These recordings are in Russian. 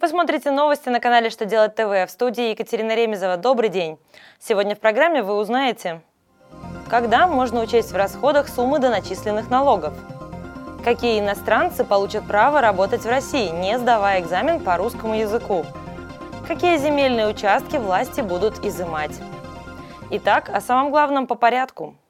Вы смотрите новости на канале «Что делать ТВ» в студии Екатерина Ремезова. Добрый день! Сегодня в программе вы узнаете, когда можно учесть в расходах суммы доначисленных налогов, какие иностранцы получат право работать в России, не сдавая экзамен по русскому языку, какие земельные участки власти будут изымать. Итак, о самом главном по порядку –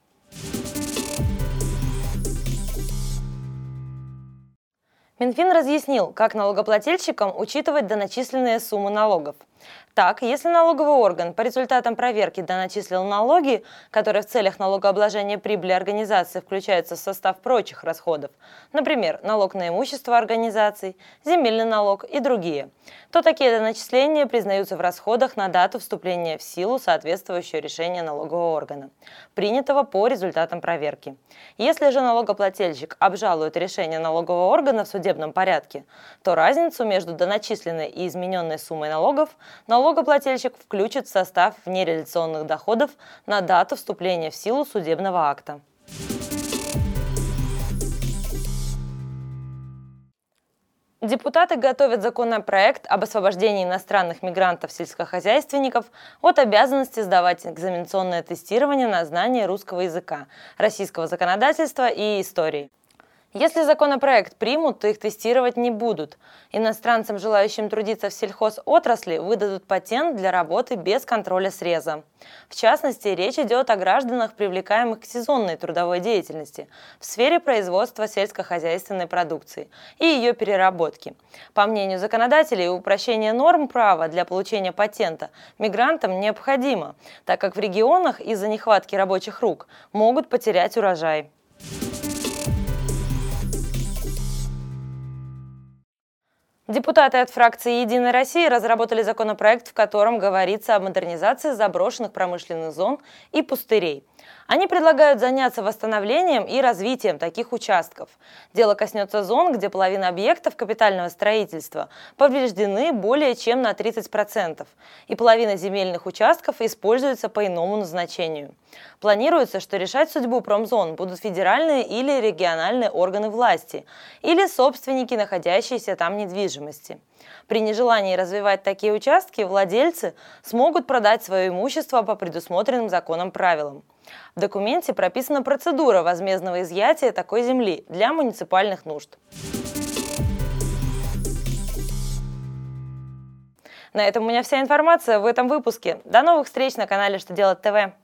Минфин разъяснил, как налогоплательщикам учитывать доначисленные суммы налогов. Так, если налоговый орган по результатам проверки доначислил налоги, которые в целях налогообложения прибыли организации включаются в состав прочих расходов, например, налог на имущество организаций, земельный налог и другие, то такие доначисления признаются в расходах на дату вступления в силу соответствующего решения налогового органа, принятого по результатам проверки. Если же налогоплательщик обжалует решение налогового органа в судебном порядке, то разницу между доначисленной и измененной суммой налогов налог налогоплательщик включит в состав внереализационных доходов на дату вступления в силу судебного акта. Депутаты готовят законопроект об освобождении иностранных мигрантов-сельскохозяйственников от обязанности сдавать экзаменационное тестирование на знание русского языка, российского законодательства и истории. Если законопроект примут, то их тестировать не будут. Иностранцам, желающим трудиться в сельхозотрасли, выдадут патент для работы без контроля среза. В частности, речь идет о гражданах, привлекаемых к сезонной трудовой деятельности в сфере производства сельскохозяйственной продукции и ее переработки. По мнению законодателей, упрощение норм права для получения патента мигрантам необходимо, так как в регионах из-за нехватки рабочих рук могут потерять урожай. Депутаты от фракции «Единая Россия» разработали законопроект, в котором говорится о модернизации заброшенных промышленных зон и пустырей – они предлагают заняться восстановлением и развитием таких участков. Дело коснется зон, где половина объектов капитального строительства повреждены более чем на 30%, и половина земельных участков используется по иному назначению. Планируется, что решать судьбу промзон будут федеральные или региональные органы власти или собственники, находящиеся там недвижимости. При нежелании развивать такие участки владельцы смогут продать свое имущество по предусмотренным законом правилам. В документе прописана процедура возмездного изъятия такой земли для муниципальных нужд. На этом у меня вся информация в этом выпуске. До новых встреч на канале «Что делать ТВ».